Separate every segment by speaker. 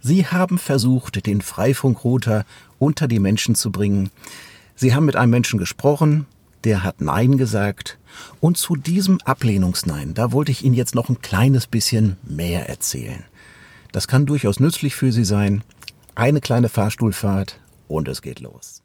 Speaker 1: Sie haben versucht, den Freifunkrouter unter die Menschen zu bringen. Sie haben mit einem Menschen gesprochen, der hat Nein gesagt. Und zu diesem Ablehnungsnein, da wollte ich Ihnen jetzt noch ein kleines bisschen mehr erzählen. Das kann durchaus nützlich für Sie sein. Eine kleine Fahrstuhlfahrt und es geht los.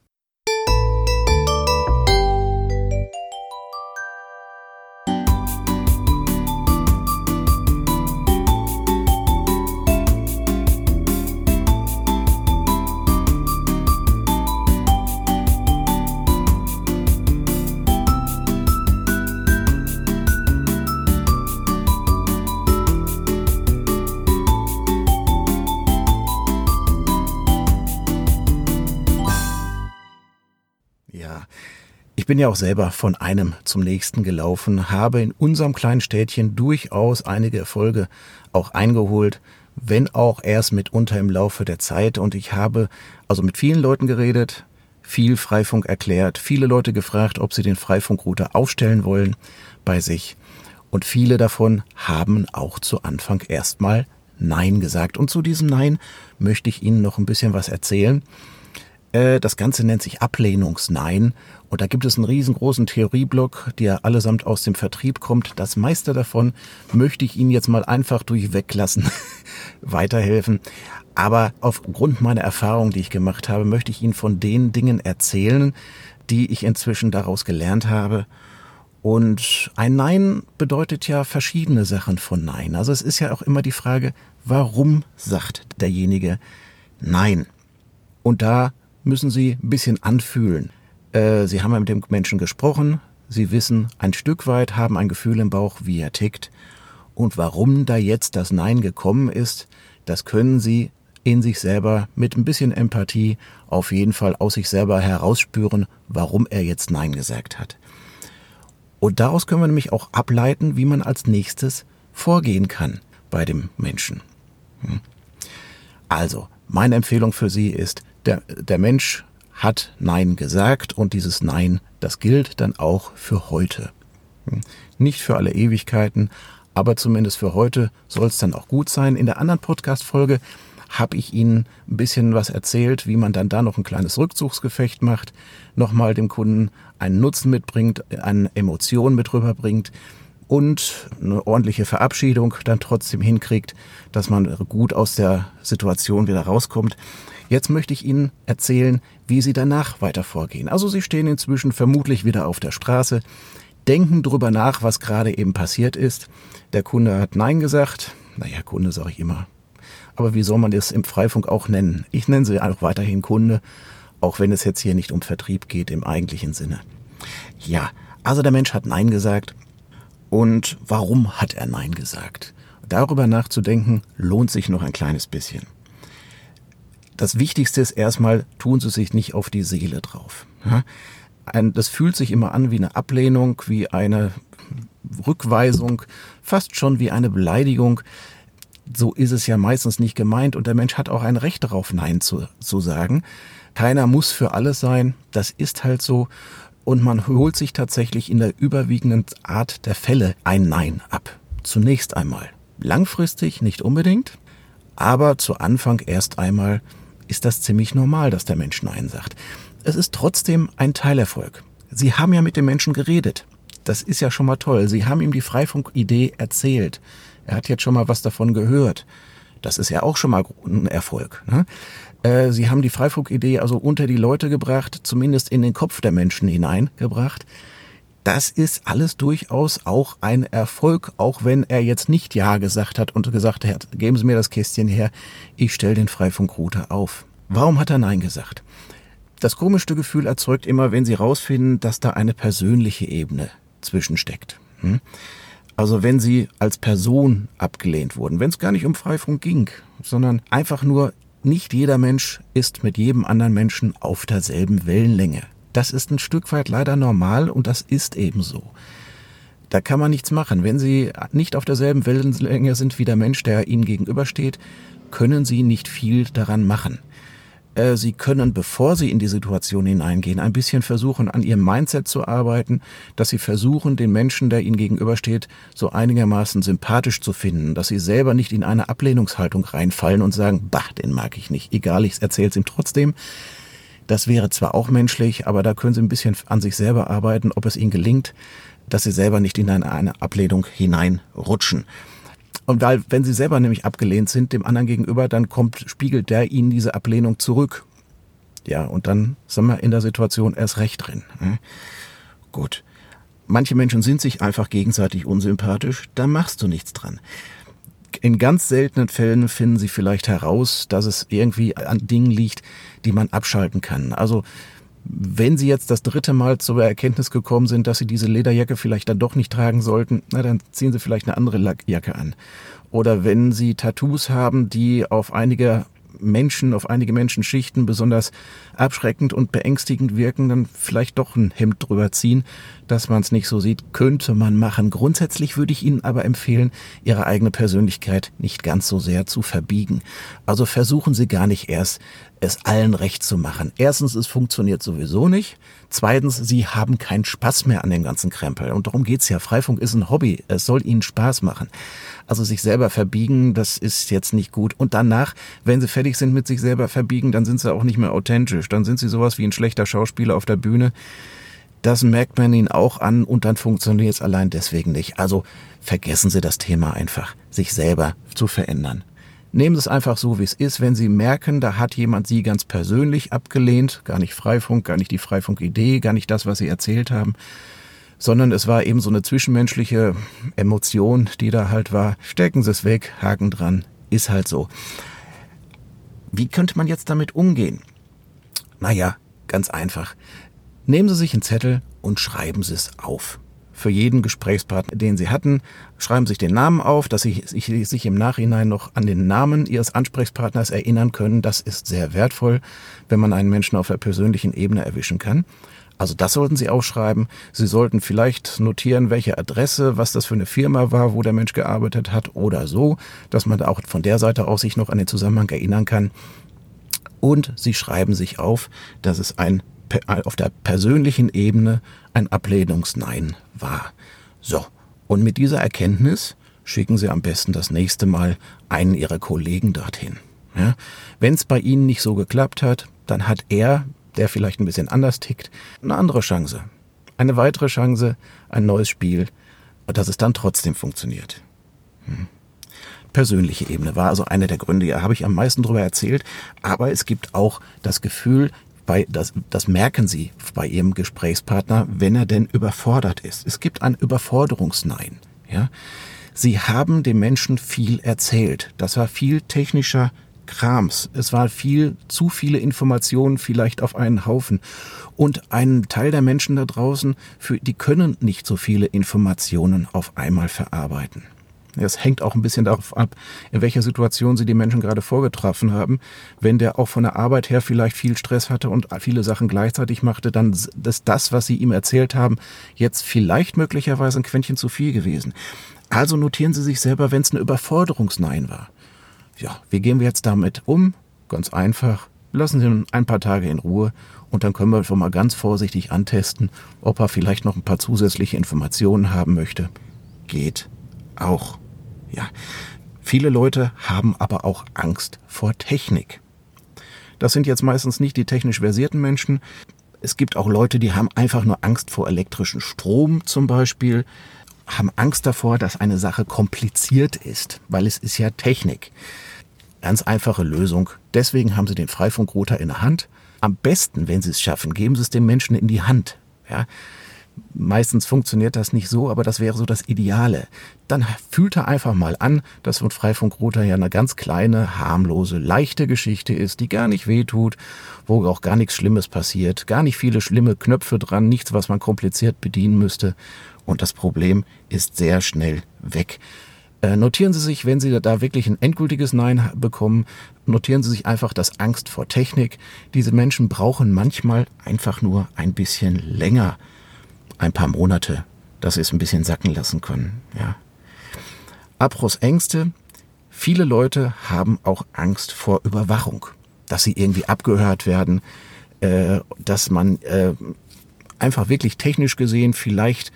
Speaker 1: Ich bin ja auch selber von einem zum nächsten gelaufen, habe in unserem kleinen Städtchen durchaus einige Erfolge auch eingeholt, wenn auch erst mitunter im Laufe der Zeit. Und ich habe also mit vielen Leuten geredet, viel Freifunk erklärt, viele Leute gefragt, ob sie den Freifunkrouter aufstellen wollen bei sich. Und viele davon haben auch zu Anfang erstmal Nein gesagt. Und zu diesem Nein möchte ich Ihnen noch ein bisschen was erzählen. Äh, das Ganze nennt sich Ablehnungsnein. Und da gibt es einen riesengroßen Theorieblock, der allesamt aus dem Vertrieb kommt. Das meiste davon möchte ich Ihnen jetzt mal einfach durchweglassen, weiterhelfen. Aber aufgrund meiner Erfahrung, die ich gemacht habe, möchte ich Ihnen von den Dingen erzählen, die ich inzwischen daraus gelernt habe. Und ein Nein bedeutet ja verschiedene Sachen von Nein. Also es ist ja auch immer die Frage, warum sagt derjenige Nein? Und da müssen Sie ein bisschen anfühlen. Äh, Sie haben mit dem Menschen gesprochen, Sie wissen ein Stück weit, haben ein Gefühl im Bauch, wie er tickt. Und warum da jetzt das Nein gekommen ist, das können Sie in sich selber mit ein bisschen Empathie auf jeden Fall aus sich selber herausspüren, warum er jetzt Nein gesagt hat. Und daraus können wir nämlich auch ableiten, wie man als nächstes vorgehen kann bei dem Menschen. Hm. Also, meine Empfehlung für Sie ist, der, der Mensch hat Nein gesagt und dieses Nein, das gilt dann auch für heute. Hm. Nicht für alle Ewigkeiten, aber zumindest für heute soll es dann auch gut sein. In der anderen Podcast-Folge habe ich Ihnen ein bisschen was erzählt, wie man dann da noch ein kleines Rückzugsgefecht macht, nochmal dem Kunden einen Nutzen mitbringt, eine Emotion mit rüberbringt und eine ordentliche Verabschiedung dann trotzdem hinkriegt, dass man gut aus der Situation wieder rauskommt. Jetzt möchte ich Ihnen erzählen, wie Sie danach weiter vorgehen. Also Sie stehen inzwischen vermutlich wieder auf der Straße, denken drüber nach, was gerade eben passiert ist. Der Kunde hat Nein gesagt. Naja, Kunde sage ich immer. Aber wie soll man das im Freifunk auch nennen? Ich nenne sie auch weiterhin Kunde, auch wenn es jetzt hier nicht um Vertrieb geht im eigentlichen Sinne. Ja, also der Mensch hat Nein gesagt. Und warum hat er Nein gesagt? Darüber nachzudenken lohnt sich noch ein kleines bisschen das Wichtigste ist erstmal, tun Sie sich nicht auf die Seele drauf. das fühlt sich immer an wie eine Ablehnung, wie eine Rückweisung, fast schon wie eine Beleidigung. So ist es ja meistens nicht gemeint und der Mensch hat auch ein Recht darauf, Nein zu, zu sagen. Keiner muss für alles sein, das ist halt so. Und man holt sich tatsächlich in der überwiegenden Art der Fälle ein Nein ab. Zunächst einmal. Langfristig nicht unbedingt, aber zu Anfang erst einmal ist das ziemlich normal, dass der Mensch Nein sagt. Es ist trotzdem ein Teilerfolg. Sie haben ja mit dem Menschen geredet. Das ist ja schon mal toll. Sie haben ihm die Freifunk-Idee erzählt. Er hat jetzt schon mal was davon gehört. Das ist ja auch schon mal ein Erfolg. Ne? Äh, Sie haben die Freifunk-Idee also unter die Leute gebracht, zumindest in den Kopf der Menschen hineingebracht. Das ist alles durchaus auch ein Erfolg, auch wenn er jetzt nicht Ja gesagt hat und gesagt hat, geben Sie mir das Kästchen her, ich stelle den Freifunkrouter auf. Warum hat er Nein gesagt? Das komischste Gefühl erzeugt immer, wenn Sie rausfinden, dass da eine persönliche Ebene zwischensteckt. Hm? Also wenn Sie als Person abgelehnt wurden, wenn es gar nicht um Freifunk ging, sondern einfach nur, nicht jeder Mensch ist mit jedem anderen Menschen auf derselben Wellenlänge. Das ist ein Stück weit leider normal und das ist eben so. Da kann man nichts machen. Wenn Sie nicht auf derselben Wellenlänge sind wie der Mensch, der Ihnen gegenübersteht, können Sie nicht viel daran machen. Äh, sie können, bevor Sie in die Situation hineingehen, ein bisschen versuchen, an Ihrem Mindset zu arbeiten, dass Sie versuchen, den Menschen, der Ihnen gegenübersteht, so einigermaßen sympathisch zu finden, dass Sie selber nicht in eine Ablehnungshaltung reinfallen und sagen, bah, den mag ich nicht, egal, ich erzähle es ihm trotzdem. Das wäre zwar auch menschlich, aber da können Sie ein bisschen an sich selber arbeiten, ob es Ihnen gelingt, dass Sie selber nicht in eine Ablehnung hineinrutschen. Und weil, wenn sie selber nämlich abgelehnt sind dem anderen gegenüber, dann kommt, spiegelt der ihnen diese Ablehnung zurück. Ja, und dann sind wir in der Situation erst recht drin. Hm? Gut. Manche Menschen sind sich einfach gegenseitig unsympathisch, da machst du nichts dran. In ganz seltenen Fällen finden sie vielleicht heraus, dass es irgendwie an Dingen liegt, die man abschalten kann. Also wenn Sie jetzt das dritte Mal zur Erkenntnis gekommen sind, dass Sie diese Lederjacke vielleicht dann doch nicht tragen sollten, na dann ziehen Sie vielleicht eine andere Jacke an. Oder wenn Sie Tattoos haben, die auf einige Menschen, auf einige Menschenschichten besonders abschreckend und beängstigend wirken, dann vielleicht doch ein Hemd drüber ziehen, dass man es nicht so sieht, könnte man machen. Grundsätzlich würde ich Ihnen aber empfehlen, Ihre eigene Persönlichkeit nicht ganz so sehr zu verbiegen. Also versuchen Sie gar nicht erst, es allen recht zu machen. Erstens, es funktioniert sowieso nicht. Zweitens, Sie haben keinen Spaß mehr an dem ganzen Krempel. Und darum geht's ja. Freifunk ist ein Hobby. Es soll Ihnen Spaß machen. Also sich selber verbiegen, das ist jetzt nicht gut. Und danach, wenn Sie fertig sind mit sich selber verbiegen, dann sind Sie auch nicht mehr authentisch. Dann sind Sie sowas wie ein schlechter Schauspieler auf der Bühne das merkt man ihnen auch an und dann funktioniert es allein deswegen nicht. Also vergessen Sie das Thema einfach, sich selber zu verändern. Nehmen Sie es einfach so, wie es ist. Wenn Sie merken, da hat jemand Sie ganz persönlich abgelehnt, gar nicht Freifunk, gar nicht die Freifunk-Idee, gar nicht das, was Sie erzählt haben, sondern es war eben so eine zwischenmenschliche Emotion, die da halt war. Stecken Sie es weg, Haken dran, ist halt so. Wie könnte man jetzt damit umgehen? Naja, ganz einfach. Nehmen Sie sich einen Zettel und schreiben Sie es auf. Für jeden Gesprächspartner, den Sie hatten, schreiben sich den Namen auf, dass Sie sich im Nachhinein noch an den Namen Ihres Ansprechpartners erinnern können. Das ist sehr wertvoll, wenn man einen Menschen auf der persönlichen Ebene erwischen kann. Also das sollten Sie aufschreiben. Sie sollten vielleicht notieren, welche Adresse, was das für eine Firma war, wo der Mensch gearbeitet hat oder so, dass man auch von der Seite aus sich noch an den Zusammenhang erinnern kann. Und Sie schreiben sich auf, dass es ein auf der persönlichen Ebene ein Ablehnungsnein war. So, und mit dieser Erkenntnis schicken Sie am besten das nächste Mal einen Ihrer Kollegen dorthin. Ja? Wenn es bei Ihnen nicht so geklappt hat, dann hat er, der vielleicht ein bisschen anders tickt, eine andere Chance. Eine weitere Chance, ein neues Spiel, dass es dann trotzdem funktioniert. Hm. Persönliche Ebene war also einer der Gründe, ja, habe ich am meisten darüber erzählt, aber es gibt auch das Gefühl, bei, das, das merken Sie bei Ihrem Gesprächspartner, wenn er denn überfordert ist. Es gibt ein Überforderungsnein. Ja? Sie haben dem Menschen viel erzählt. Das war viel technischer Krams. Es war viel, zu viele Informationen vielleicht auf einen Haufen. Und ein Teil der Menschen da draußen, für, die können nicht so viele Informationen auf einmal verarbeiten. Es hängt auch ein bisschen darauf ab, in welcher Situation sie die Menschen gerade vorgetroffen haben. Wenn der auch von der Arbeit her vielleicht viel Stress hatte und viele Sachen gleichzeitig machte, dann ist das, was sie ihm erzählt haben, jetzt vielleicht möglicherweise ein Quäntchen zu viel gewesen. Also notieren Sie sich selber, wenn es eine Überforderungsnein war. Ja, wie gehen wir jetzt damit um? Ganz einfach. Lassen Sie ihn ein paar Tage in Ruhe und dann können wir schon mal ganz vorsichtig antesten, ob er vielleicht noch ein paar zusätzliche Informationen haben möchte. Geht auch. Ja, viele Leute haben aber auch Angst vor Technik. Das sind jetzt meistens nicht die technisch versierten Menschen. Es gibt auch Leute, die haben einfach nur Angst vor elektrischen Strom zum Beispiel, haben Angst davor, dass eine Sache kompliziert ist, weil es ist ja Technik. Ganz einfache Lösung. Deswegen haben sie den Freifunkrouter in der Hand. Am besten, wenn sie es schaffen, geben sie es dem Menschen in die Hand. Ja, Meistens funktioniert das nicht so, aber das wäre so das Ideale. Dann fühlt er einfach mal an, dass so ein Freifunkrouter ja eine ganz kleine, harmlose, leichte Geschichte ist, die gar nicht wehtut, wo auch gar nichts Schlimmes passiert, gar nicht viele schlimme Knöpfe dran, nichts, was man kompliziert bedienen müsste. Und das Problem ist sehr schnell weg. Äh, notieren Sie sich, wenn Sie da wirklich ein endgültiges Nein bekommen, notieren Sie sich einfach das Angst vor Technik. Diese Menschen brauchen manchmal einfach nur ein bisschen länger ein paar Monate, dass sie es ein bisschen sacken lassen können. Ja. Abbruchsängste. Viele Leute haben auch Angst vor Überwachung. dass sie irgendwie abgehört werden, äh, dass man äh, einfach wirklich technisch gesehen vielleicht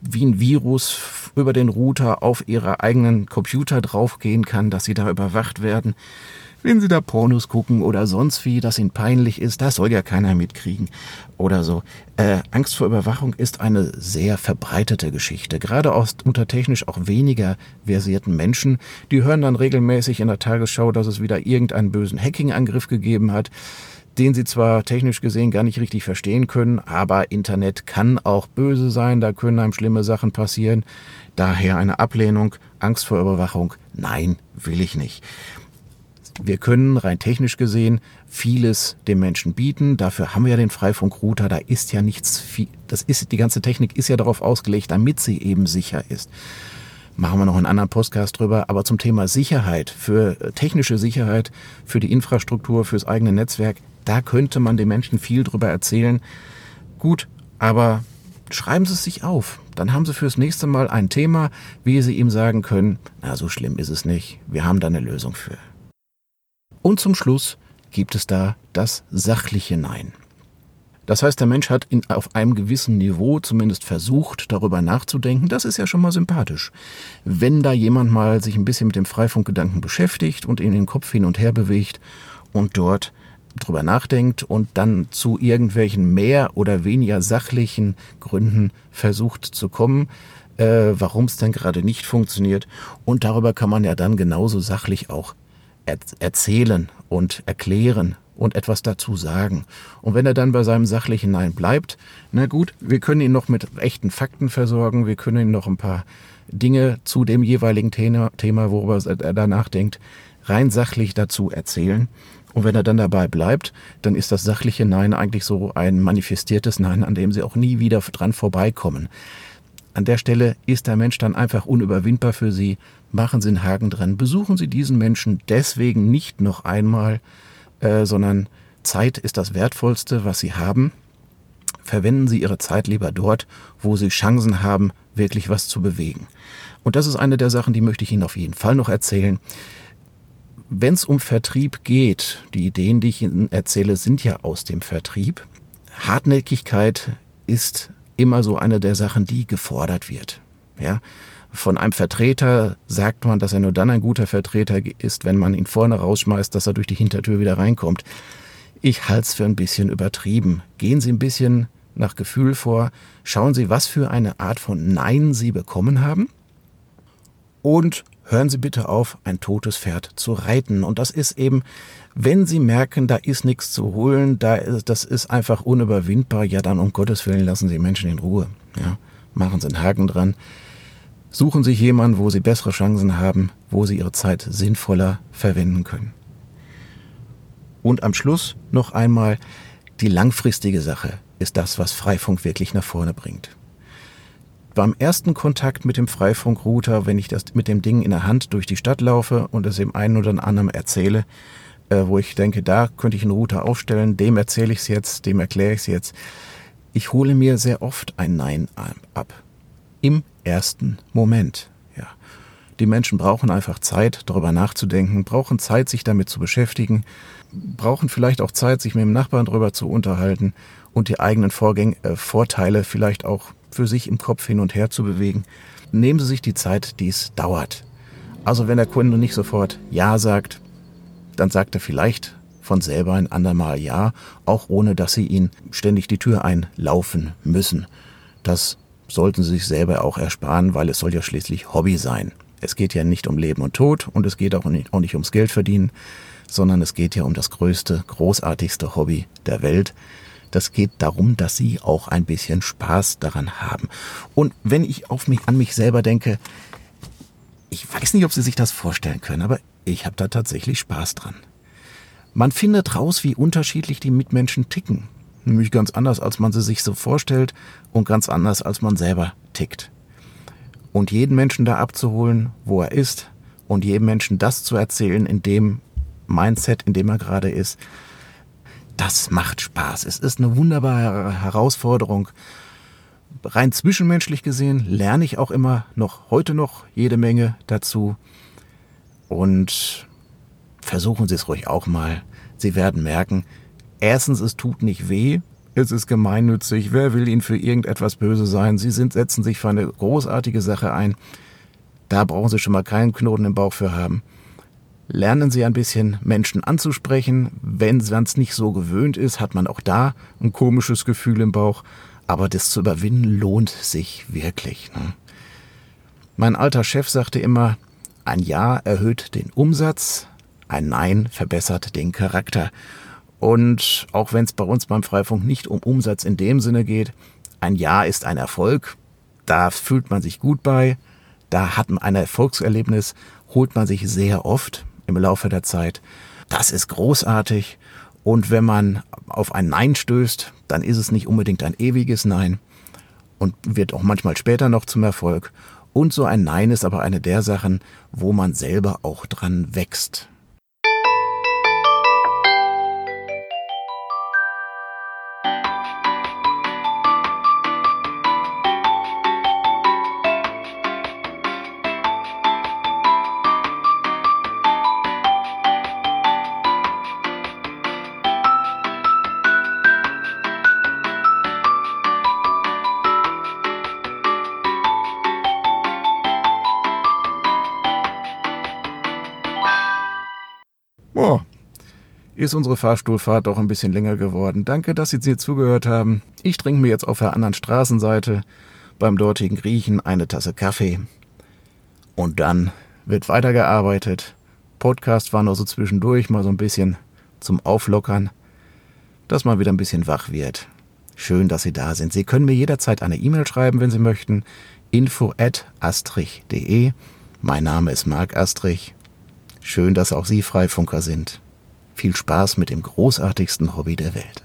Speaker 1: wie ein Virus über den Router auf ihre eigenen Computer draufgehen kann, dass sie da überwacht werden. Wenn sie da Pornos gucken oder sonst wie, dass ihnen peinlich ist, das soll ja keiner mitkriegen oder so. Äh, Angst vor Überwachung ist eine sehr verbreitete Geschichte. Gerade aus, unter technisch auch weniger versierten Menschen. Die hören dann regelmäßig in der Tagesschau, dass es wieder irgendeinen bösen Hacking-Angriff gegeben hat den sie zwar technisch gesehen gar nicht richtig verstehen können, aber Internet kann auch böse sein, da können einem schlimme Sachen passieren. Daher eine Ablehnung, Angst vor Überwachung, nein, will ich nicht. Wir können rein technisch gesehen vieles dem Menschen bieten. Dafür haben wir ja den Freifunkrouter. Da ist ja nichts viel. Das ist, die ganze Technik ist ja darauf ausgelegt, damit sie eben sicher ist. Machen wir noch einen anderen Podcast drüber. Aber zum Thema Sicherheit, für technische Sicherheit, für die Infrastruktur, fürs eigene Netzwerk, da könnte man den Menschen viel drüber erzählen. Gut, aber schreiben Sie es sich auf. Dann haben Sie fürs nächste Mal ein Thema, wie Sie ihm sagen können, na, so schlimm ist es nicht. Wir haben da eine Lösung für. Und zum Schluss gibt es da das sachliche Nein. Das heißt, der Mensch hat in, auf einem gewissen Niveau zumindest versucht, darüber nachzudenken. Das ist ja schon mal sympathisch. Wenn da jemand mal sich ein bisschen mit dem Freifunkgedanken beschäftigt und in den Kopf hin und her bewegt und dort drüber nachdenkt und dann zu irgendwelchen mehr oder weniger sachlichen Gründen versucht zu kommen, äh, warum es denn gerade nicht funktioniert. Und darüber kann man ja dann genauso sachlich auch er erzählen und erklären und etwas dazu sagen. Und wenn er dann bei seinem sachlichen Nein bleibt, na gut, wir können ihn noch mit echten Fakten versorgen, wir können ihn noch ein paar Dinge zu dem jeweiligen Thema, worüber er da nachdenkt, rein sachlich dazu erzählen. Und wenn er dann dabei bleibt, dann ist das sachliche Nein eigentlich so ein manifestiertes Nein, an dem sie auch nie wieder dran vorbeikommen. An der Stelle ist der Mensch dann einfach unüberwindbar für sie. Machen Sie einen Haken dran. Besuchen Sie diesen Menschen deswegen nicht noch einmal, äh, sondern Zeit ist das Wertvollste, was Sie haben. Verwenden Sie Ihre Zeit lieber dort, wo Sie Chancen haben, wirklich was zu bewegen. Und das ist eine der Sachen, die möchte ich Ihnen auf jeden Fall noch erzählen. Wenn es um Vertrieb geht, die Ideen, die ich Ihnen erzähle, sind ja aus dem Vertrieb. Hartnäckigkeit ist immer so eine der Sachen, die gefordert wird. Ja, von einem Vertreter sagt man, dass er nur dann ein guter Vertreter ist, wenn man ihn vorne rausschmeißt, dass er durch die Hintertür wieder reinkommt. Ich halte es für ein bisschen übertrieben. Gehen Sie ein bisschen nach Gefühl vor. Schauen Sie, was für eine Art von Nein Sie bekommen haben. Und hören Sie bitte auf, ein totes Pferd zu reiten. Und das ist eben, wenn Sie merken, da ist nichts zu holen, da ist, das ist einfach unüberwindbar, ja dann um Gottes Willen lassen Sie Menschen in Ruhe. Ja, machen Sie einen Haken dran. Suchen Sie jemanden, wo Sie bessere Chancen haben, wo Sie Ihre Zeit sinnvoller verwenden können. Und am Schluss noch einmal, die langfristige Sache ist das, was Freifunk wirklich nach vorne bringt beim ersten Kontakt mit dem Freifunkrouter, wenn ich das mit dem Ding in der Hand durch die Stadt laufe und es dem einen oder anderen erzähle, äh, wo ich denke, da könnte ich einen Router aufstellen, dem erzähle ich es jetzt, dem erkläre ich es jetzt. Ich hole mir sehr oft ein Nein ab. Im ersten Moment. Ja. Die Menschen brauchen einfach Zeit, darüber nachzudenken, brauchen Zeit, sich damit zu beschäftigen, brauchen vielleicht auch Zeit, sich mit dem Nachbarn darüber zu unterhalten und die eigenen Vorgänge, äh, Vorteile vielleicht auch für sich im Kopf hin und her zu bewegen. Nehmen Sie sich die Zeit, die es dauert. Also wenn der Kunde nicht sofort Ja sagt, dann sagt er vielleicht von selber ein andermal Ja, auch ohne dass Sie ihn ständig die Tür einlaufen müssen. Das sollten Sie sich selber auch ersparen, weil es soll ja schließlich Hobby sein. Es geht ja nicht um Leben und Tod und es geht auch nicht, auch nicht ums Geld verdienen, sondern es geht ja um das größte, großartigste Hobby der Welt, das geht darum, dass Sie auch ein bisschen Spaß daran haben. Und wenn ich auf mich, an mich selber denke, ich weiß nicht, ob Sie sich das vorstellen können, aber ich habe da tatsächlich Spaß dran. Man findet raus, wie unterschiedlich die Mitmenschen ticken. Nämlich ganz anders, als man sie sich so vorstellt und ganz anders, als man selber tickt. Und jeden Menschen da abzuholen, wo er ist und jedem Menschen das zu erzählen, in dem Mindset, in dem er gerade ist, das macht Spaß. Es ist eine wunderbare Herausforderung. Rein zwischenmenschlich gesehen lerne ich auch immer noch heute noch jede Menge dazu. Und versuchen Sie es ruhig auch mal. Sie werden merken, erstens, es tut nicht weh, es ist gemeinnützig, wer will Ihnen für irgendetwas böse sein? Sie sind, setzen sich für eine großartige Sache ein. Da brauchen Sie schon mal keinen Knoten im Bauch für haben. Lernen Sie ein bisschen Menschen anzusprechen. Wenn es nicht so gewöhnt ist, hat man auch da ein komisches Gefühl im Bauch. Aber das zu überwinden lohnt sich wirklich. Ne? Mein alter Chef sagte immer, ein Ja erhöht den Umsatz, ein Nein verbessert den Charakter. Und auch wenn es bei uns beim Freifunk nicht um Umsatz in dem Sinne geht, ein Ja ist ein Erfolg, da fühlt man sich gut bei, da hat man ein Erfolgserlebnis, holt man sich sehr oft im Laufe der Zeit. Das ist großartig. Und wenn man auf ein Nein stößt, dann ist es nicht unbedingt ein ewiges Nein und wird auch manchmal später noch zum Erfolg. Und so ein Nein ist aber eine der Sachen, wo man selber auch dran wächst. Ist unsere Fahrstuhlfahrt doch ein bisschen länger geworden. Danke, dass Sie hier zugehört haben. Ich trinke mir jetzt auf der anderen Straßenseite beim dortigen Griechen eine Tasse Kaffee. Und dann wird weitergearbeitet. Podcast war nur so zwischendurch mal so ein bisschen zum Auflockern, dass man wieder ein bisschen wach wird. Schön, dass Sie da sind. Sie können mir jederzeit eine E-Mail schreiben, wenn Sie möchten. info at astrich.de. Mein Name ist Marc Astrich. Schön, dass auch Sie Freifunker sind. Viel Spaß mit dem großartigsten Hobby der Welt.